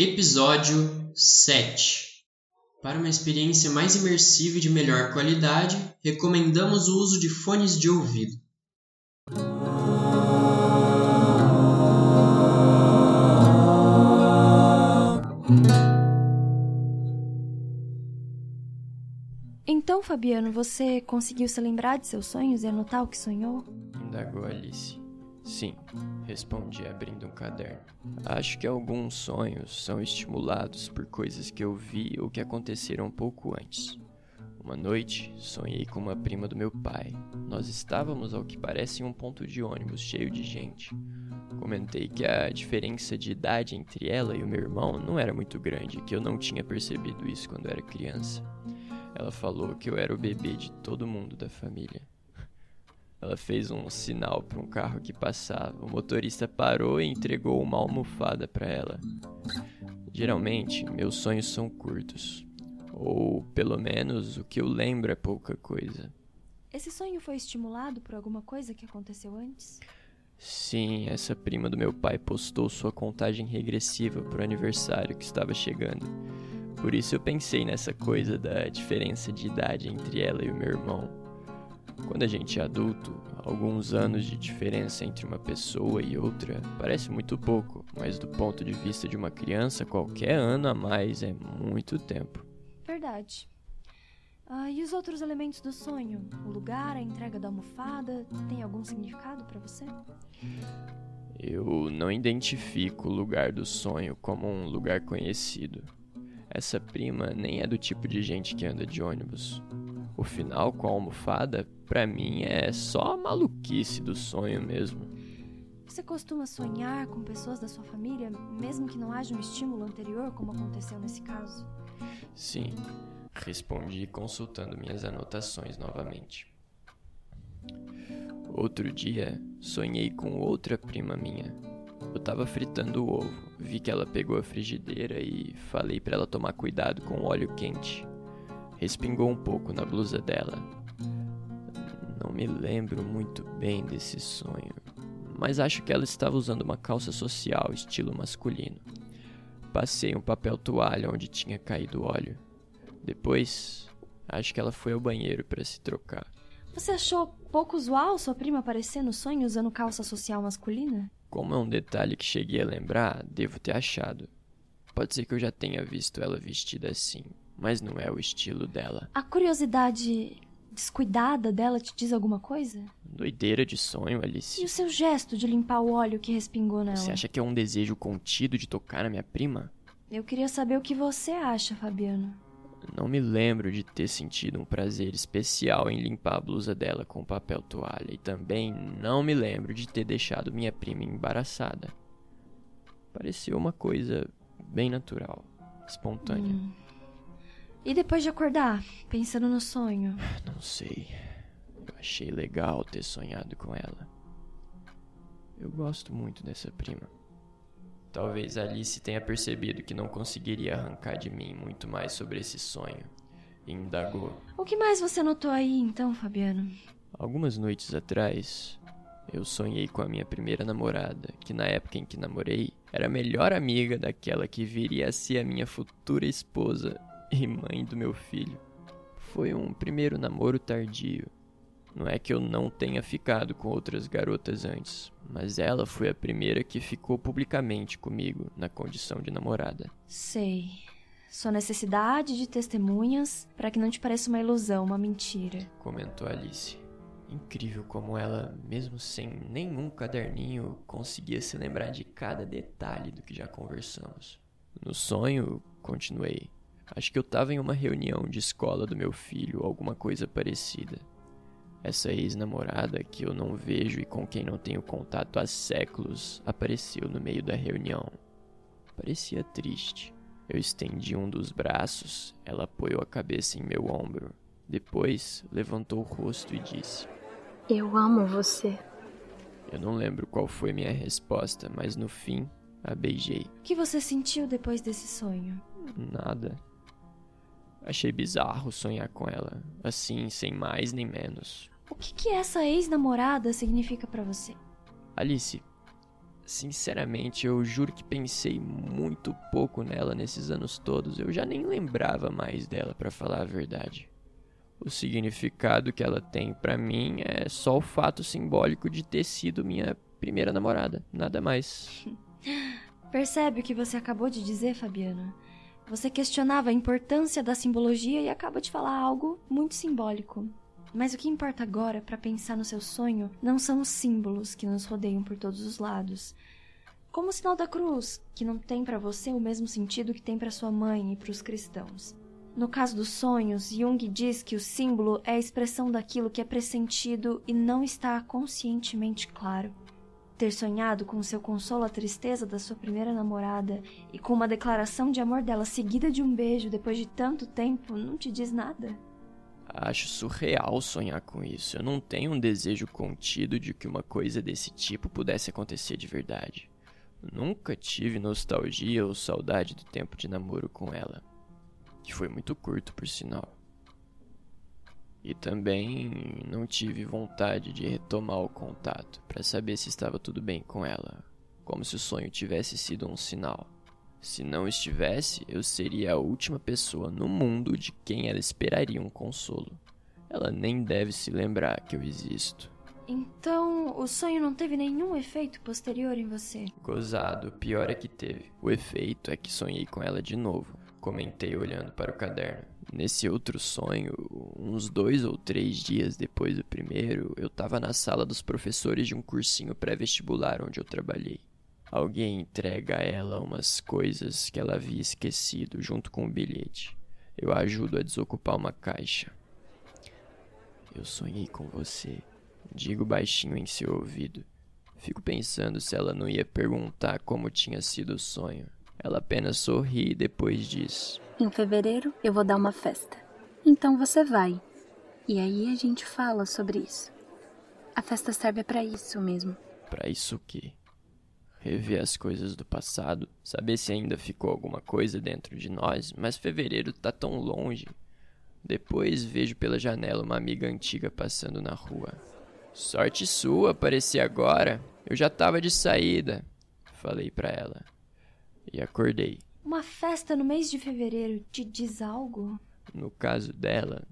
Episódio 7 Para uma experiência mais imersiva e de melhor qualidade, recomendamos o uso de fones de ouvido. Então, Fabiano, você conseguiu se lembrar de seus sonhos e anotar o que sonhou? Indagou Alice. Sim, respondi abrindo um caderno. Acho que alguns sonhos são estimulados por coisas que eu vi ou que aconteceram pouco antes. Uma noite, sonhei com uma prima do meu pai. Nós estávamos ao que parece em um ponto de ônibus cheio de gente. Comentei que a diferença de idade entre ela e o meu irmão não era muito grande, que eu não tinha percebido isso quando era criança. Ela falou que eu era o bebê de todo mundo da família. Ela fez um sinal para um carro que passava. O motorista parou e entregou uma almofada para ela. Geralmente, meus sonhos são curtos. Ou, pelo menos, o que eu lembro é pouca coisa. Esse sonho foi estimulado por alguma coisa que aconteceu antes? Sim, essa prima do meu pai postou sua contagem regressiva para o aniversário que estava chegando. Por isso eu pensei nessa coisa da diferença de idade entre ela e o meu irmão. Quando a gente é adulto, alguns anos de diferença entre uma pessoa e outra parece muito pouco, mas do ponto de vista de uma criança, qualquer ano a mais é muito tempo. Verdade. Ah, e os outros elementos do sonho? O lugar, a entrega da almofada, tem algum significado para você? Eu não identifico o lugar do sonho como um lugar conhecido. Essa prima nem é do tipo de gente que anda de ônibus. O final com a almofada, pra mim, é só a maluquice do sonho mesmo. Você costuma sonhar com pessoas da sua família, mesmo que não haja um estímulo anterior, como aconteceu nesse caso? Sim, respondi consultando minhas anotações novamente. Outro dia, sonhei com outra prima minha. Eu tava fritando o ovo, vi que ela pegou a frigideira e falei para ela tomar cuidado com o óleo quente. Respingou um pouco na blusa dela. Não me lembro muito bem desse sonho, mas acho que ela estava usando uma calça social estilo masculino. Passei um papel toalha onde tinha caído óleo. Depois, acho que ela foi ao banheiro para se trocar. Você achou pouco usual sua prima aparecer no sonho usando calça social masculina? Como é um detalhe que cheguei a lembrar, devo ter achado. Pode ser que eu já tenha visto ela vestida assim, mas não é o estilo dela. A curiosidade descuidada dela te diz alguma coisa? Doideira de sonho, Alice. E o seu gesto de limpar o óleo que respingou nela? Você acha que é um desejo contido de tocar na minha prima? Eu queria saber o que você acha, Fabiano. Não me lembro de ter sentido um prazer especial em limpar a blusa dela com papel toalha e também não me lembro de ter deixado minha prima embaraçada. Pareceu uma coisa bem natural, espontânea. Hum. E depois de acordar, pensando no sonho? Não sei. Eu achei legal ter sonhado com ela. Eu gosto muito dessa prima. Talvez Alice tenha percebido que não conseguiria arrancar de mim muito mais sobre esse sonho. E indagou. O que mais você notou aí então, Fabiano? Algumas noites atrás, eu sonhei com a minha primeira namorada, que na época em que namorei, era a melhor amiga daquela que viria a ser a minha futura esposa e mãe do meu filho. Foi um primeiro namoro tardio. Não é que eu não tenha ficado com outras garotas antes, mas ela foi a primeira que ficou publicamente comigo na condição de namorada. Sei. Sua necessidade de testemunhas para que não te pareça uma ilusão, uma mentira. Comentou Alice. Incrível como ela, mesmo sem nenhum caderninho, conseguia se lembrar de cada detalhe do que já conversamos. No sonho, continuei. Acho que eu estava em uma reunião de escola do meu filho, alguma coisa parecida. Essa ex-namorada que eu não vejo e com quem não tenho contato há séculos apareceu no meio da reunião. Parecia triste. Eu estendi um dos braços, ela apoiou a cabeça em meu ombro. Depois levantou o rosto e disse: Eu amo você. Eu não lembro qual foi minha resposta, mas no fim a beijei. O que você sentiu depois desse sonho? Nada. Achei bizarro sonhar com ela, assim, sem mais nem menos. O que, que essa ex-namorada significa para você? Alice, Sinceramente, eu juro que pensei muito pouco nela nesses anos todos. Eu já nem lembrava mais dela, para falar a verdade. O significado que ela tem para mim é só o fato simbólico de ter sido minha primeira namorada, nada mais. Percebe o que você acabou de dizer, Fabiana? Você questionava a importância da simbologia e acaba de falar algo muito simbólico. Mas o que importa agora para pensar no seu sonho não são os símbolos que nos rodeiam por todos os lados. Como o sinal da cruz, que não tem para você o mesmo sentido que tem para sua mãe e para os cristãos. No caso dos sonhos, Jung diz que o símbolo é a expressão daquilo que é pressentido e não está conscientemente claro. Ter sonhado com seu consolo a tristeza da sua primeira namorada e com uma declaração de amor dela seguida de um beijo depois de tanto tempo não te diz nada? Acho surreal sonhar com isso. Eu não tenho um desejo contido de que uma coisa desse tipo pudesse acontecer de verdade. Nunca tive nostalgia ou saudade do tempo de namoro com ela, que foi muito curto, por sinal. E também não tive vontade de retomar o contato para saber se estava tudo bem com ela, como se o sonho tivesse sido um sinal. Se não estivesse, eu seria a última pessoa no mundo de quem ela esperaria um consolo. Ela nem deve se lembrar que eu existo. Então, o sonho não teve nenhum efeito posterior em você? Gozado, pior é que teve. O efeito é que sonhei com ela de novo. Comentei olhando para o caderno. Nesse outro sonho, uns dois ou três dias depois do primeiro, eu estava na sala dos professores de um cursinho pré-vestibular onde eu trabalhei. Alguém entrega a ela umas coisas que ela havia esquecido junto com o bilhete. Eu a ajudo a desocupar uma caixa. Eu sonhei com você. Digo baixinho em seu ouvido. Fico pensando se ela não ia perguntar como tinha sido o sonho. Ela apenas sorri e depois diz: Em fevereiro eu vou dar uma festa. Então você vai. E aí a gente fala sobre isso. A festa serve para isso mesmo. Para isso o quê? rever as coisas do passado, saber se ainda ficou alguma coisa dentro de nós, mas fevereiro tá tão longe. Depois vejo pela janela uma amiga antiga passando na rua. Sorte sua aparecer agora. Eu já tava de saída, falei para ela. E acordei. Uma festa no mês de fevereiro te diz algo? No caso dela,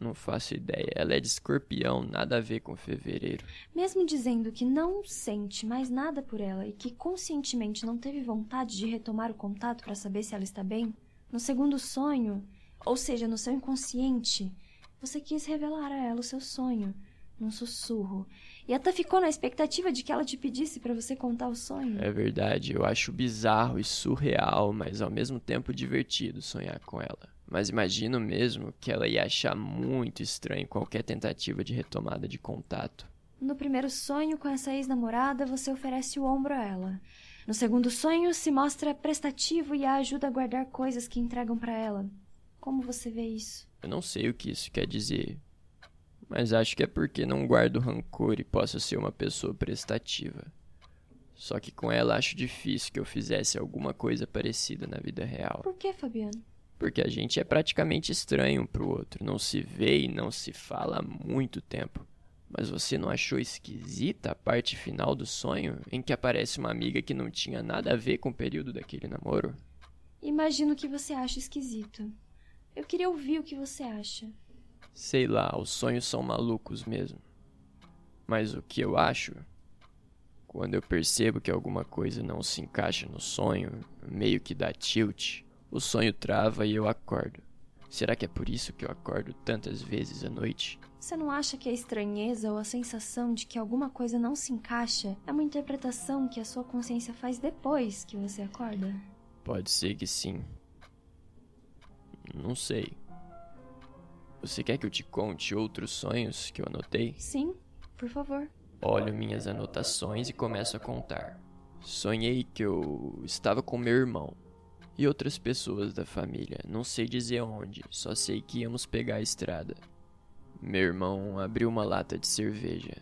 não faço ideia. Ela é de escorpião, nada a ver com fevereiro. Mesmo dizendo que não sente mais nada por ela e que conscientemente não teve vontade de retomar o contato para saber se ela está bem, no segundo sonho, ou seja, no seu inconsciente, você quis revelar a ela o seu sonho, num sussurro, e até ficou na expectativa de que ela te pedisse para você contar o sonho. É verdade, eu acho bizarro e surreal, mas ao mesmo tempo divertido sonhar com ela mas imagino mesmo que ela ia achar muito estranho qualquer tentativa de retomada de contato. No primeiro sonho com essa ex-namorada, você oferece o ombro a ela. No segundo sonho, se mostra prestativo e a ajuda a guardar coisas que entregam para ela. Como você vê isso? Eu não sei o que isso quer dizer, mas acho que é porque não guardo rancor e posso ser uma pessoa prestativa. Só que com ela acho difícil que eu fizesse alguma coisa parecida na vida real. Por que, Fabiano? porque a gente é praticamente estranho um pro outro, não se vê e não se fala há muito tempo. Mas você não achou esquisita a parte final do sonho, em que aparece uma amiga que não tinha nada a ver com o período daquele namoro? Imagino que você acha esquisito. Eu queria ouvir o que você acha. Sei lá, os sonhos são malucos mesmo. Mas o que eu acho? Quando eu percebo que alguma coisa não se encaixa no sonho, meio que dá tilt, o sonho trava e eu acordo. Será que é por isso que eu acordo tantas vezes à noite? Você não acha que a estranheza ou a sensação de que alguma coisa não se encaixa é uma interpretação que a sua consciência faz depois que você acorda? Pode ser que sim. Não sei. Você quer que eu te conte outros sonhos que eu anotei? Sim, por favor. Olho minhas anotações e começo a contar. Sonhei que eu estava com meu irmão e outras pessoas da família. Não sei dizer onde, só sei que íamos pegar a estrada. Meu irmão abriu uma lata de cerveja.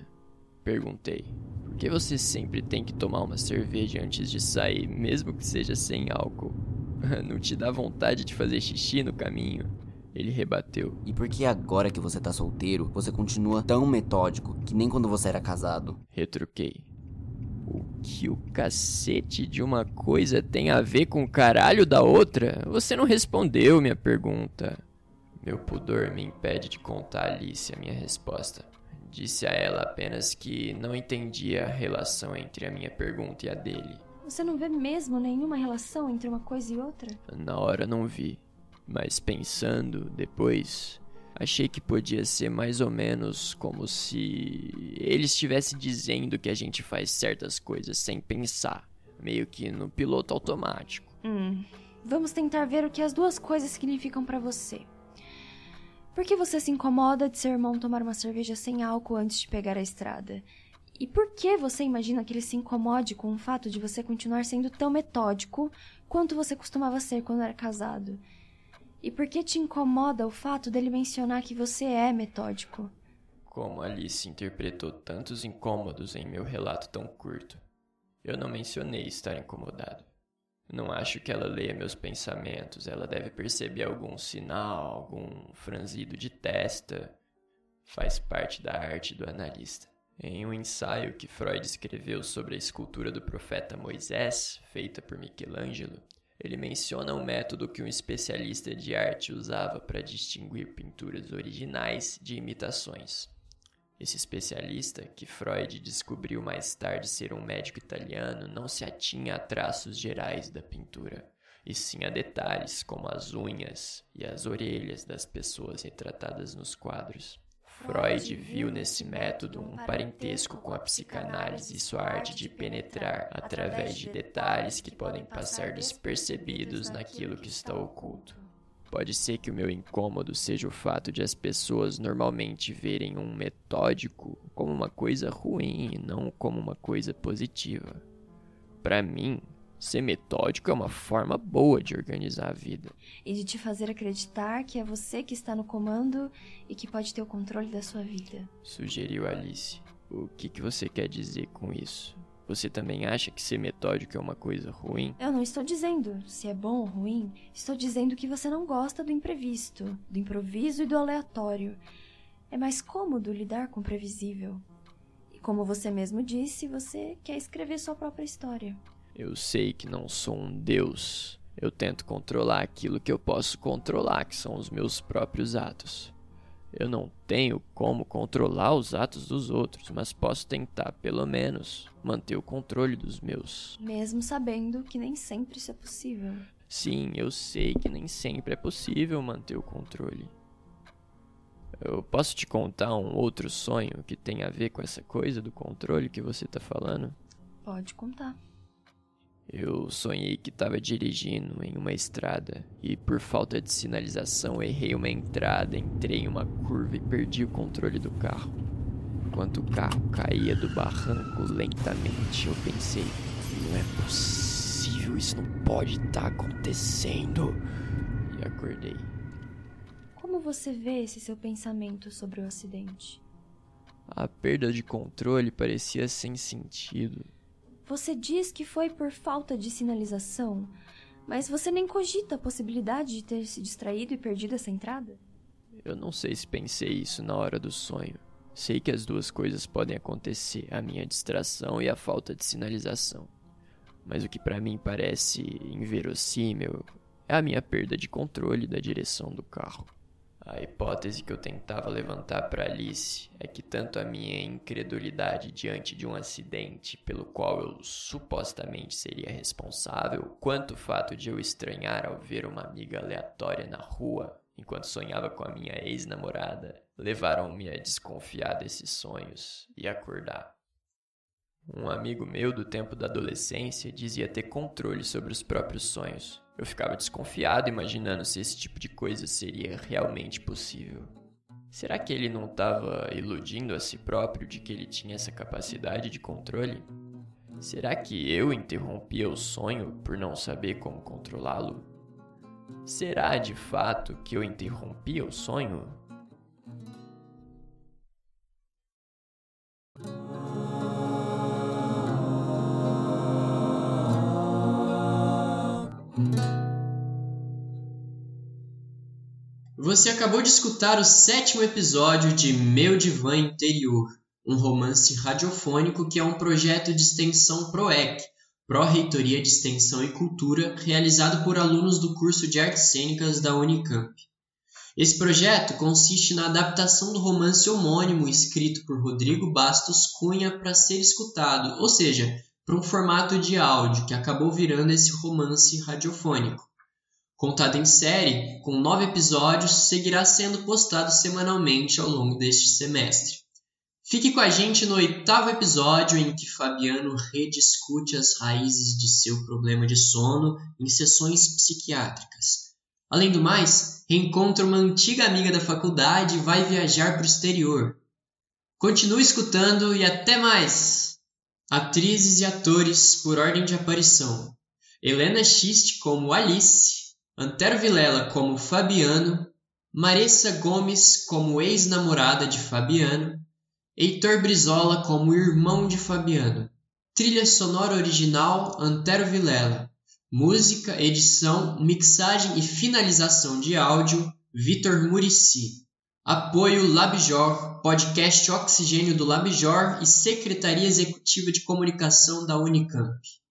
Perguntei: Por que você sempre tem que tomar uma cerveja antes de sair, mesmo que seja sem álcool? Não te dá vontade de fazer xixi no caminho? Ele rebateu. E por que agora que você tá solteiro, você continua tão metódico que nem quando você era casado? Retruquei. O que o cacete de uma coisa tem a ver com o caralho da outra? Você não respondeu minha pergunta. Meu pudor me impede de contar a Alice a minha resposta. Disse a ela apenas que não entendia a relação entre a minha pergunta e a dele. Você não vê mesmo nenhuma relação entre uma coisa e outra? Na hora não vi, mas pensando depois, achei que podia ser mais ou menos como se ele estivesse dizendo que a gente faz certas coisas sem pensar, meio que no piloto automático. Hum. Vamos tentar ver o que as duas coisas significam para você. Por que você se incomoda de seu irmão tomar uma cerveja sem álcool antes de pegar a estrada? E por que você imagina que ele se incomode com o fato de você continuar sendo tão metódico quanto você costumava ser quando era casado? E por que te incomoda o fato dele mencionar que você é metódico? Como Alice interpretou tantos incômodos em meu relato tão curto, eu não mencionei estar incomodado. Não acho que ela leia meus pensamentos. Ela deve perceber algum sinal, algum franzido de testa. Faz parte da arte do analista. Em um ensaio que Freud escreveu sobre a escultura do profeta Moisés, feita por Michelangelo, ele menciona um método que um especialista de arte usava para distinguir pinturas originais de imitações. Esse especialista, que Freud descobriu mais tarde ser um médico italiano, não se atinha a traços gerais da pintura, e sim a detalhes como as unhas e as orelhas das pessoas retratadas nos quadros. Freud viu nesse método um parentesco com a psicanálise e sua arte de penetrar através de detalhes que podem passar despercebidos naquilo que está oculto. Pode ser que o meu incômodo seja o fato de as pessoas normalmente verem um metódico como uma coisa ruim e não como uma coisa positiva. Para mim, ser metódico é uma forma boa de organizar a vida. E de te fazer acreditar que é você que está no comando e que pode ter o controle da sua vida. Sugeriu Alice. O que, que você quer dizer com isso? Você também acha que ser metódico é uma coisa ruim? Eu não estou dizendo se é bom ou ruim. Estou dizendo que você não gosta do imprevisto, do improviso e do aleatório. É mais cômodo lidar com o previsível. E como você mesmo disse, você quer escrever sua própria história. Eu sei que não sou um deus. Eu tento controlar aquilo que eu posso controlar, que são os meus próprios atos. Eu não tenho como controlar os atos dos outros, mas posso tentar, pelo menos, manter o controle dos meus. Mesmo sabendo que nem sempre isso é possível. Sim, eu sei que nem sempre é possível manter o controle. Eu posso te contar um outro sonho que tem a ver com essa coisa do controle que você tá falando? Pode contar. Eu sonhei que estava dirigindo em uma estrada e, por falta de sinalização, errei uma entrada, entrei em uma curva e perdi o controle do carro. Enquanto o carro caía do barranco lentamente, eu pensei: não é possível, isso não pode estar tá acontecendo. E acordei. Como você vê esse seu pensamento sobre o acidente? A perda de controle parecia sem sentido. Você diz que foi por falta de sinalização, mas você nem cogita a possibilidade de ter se distraído e perdido essa entrada? Eu não sei se pensei isso na hora do sonho. Sei que as duas coisas podem acontecer, a minha distração e a falta de sinalização. Mas o que para mim parece inverossímil é a minha perda de controle da direção do carro. A hipótese que eu tentava levantar para Alice é que tanto a minha incredulidade diante de um acidente pelo qual eu supostamente seria responsável, quanto o fato de eu estranhar ao ver uma amiga aleatória na rua enquanto sonhava com a minha ex-namorada, levaram-me a desconfiar desses sonhos e acordar. Um amigo meu do tempo da adolescência dizia ter controle sobre os próprios sonhos. Eu ficava desconfiado imaginando se esse tipo de coisa seria realmente possível. Será que ele não estava iludindo a si próprio de que ele tinha essa capacidade de controle? Será que eu interrompia o sonho por não saber como controlá-lo? Será de fato que eu interrompia o sonho? Você acabou de escutar o sétimo episódio de Meu Divã Interior. um romance radiofônico que é um projeto de extensão PROEC, Pró-Reitoria de Extensão e Cultura, realizado por alunos do curso de Artes Cênicas da Unicamp. Esse projeto consiste na adaptação do romance homônimo escrito por Rodrigo Bastos Cunha para ser escutado, ou seja, para um formato de áudio que acabou virando esse romance radiofônico. Contado em série, com nove episódios, seguirá sendo postado semanalmente ao longo deste semestre. Fique com a gente no oitavo episódio em que Fabiano rediscute as raízes de seu problema de sono em sessões psiquiátricas. Além do mais, reencontra uma antiga amiga da faculdade e vai viajar para o exterior. Continue escutando e até mais! Atrizes e atores por ordem de aparição: Helena Schist como Alice, Antero Vilela como Fabiano, Marissa Gomes como ex-namorada de Fabiano, Heitor Brizola como irmão de Fabiano. Trilha sonora original Antero Vilela. Música, edição, mixagem e finalização de áudio Vitor Murici. Apoio Labjor, podcast Oxigênio do Labjor e Secretaria Executiva de Comunicação da Unicamp.